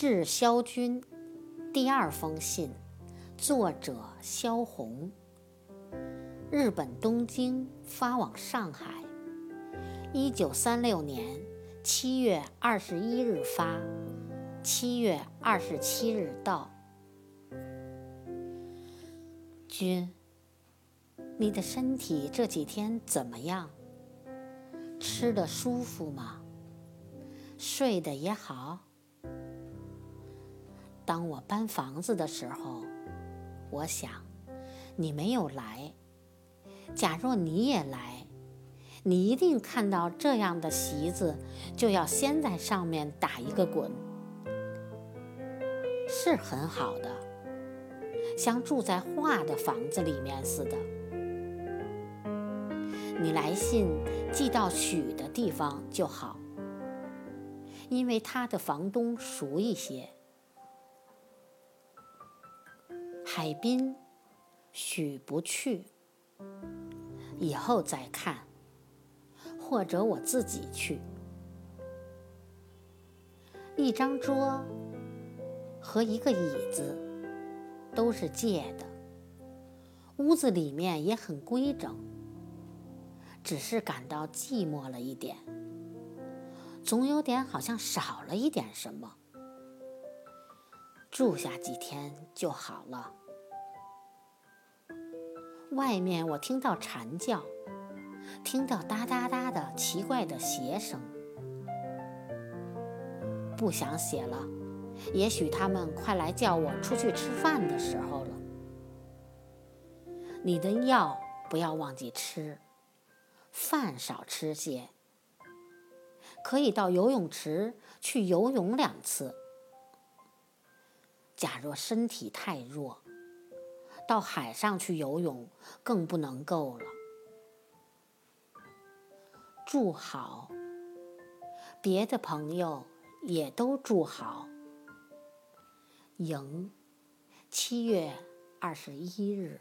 致萧军第二封信，作者萧红。日本东京发往上海，一九三六年七月二十一日发，七月二十七日到。君，你的身体这几天怎么样？吃的舒服吗？睡得也好？当我搬房子的时候，我想你没有来。假若你也来，你一定看到这样的席子，就要先在上面打一个滚，是很好的，像住在画的房子里面似的。你来信寄到许的地方就好，因为他的房东熟一些。海滨，许不去，以后再看，或者我自己去。一张桌和一个椅子都是借的，屋子里面也很规整，只是感到寂寞了一点，总有点好像少了一点什么。住下几天就好了。外面我听到蝉叫，听到哒哒哒的奇怪的鞋声。不想写了，也许他们快来叫我出去吃饭的时候了。你的药不要忘记吃，饭少吃些。可以到游泳池去游泳两次。假若身体太弱，到海上去游泳更不能够了。住好，别的朋友也都住好。迎，七月二十一日。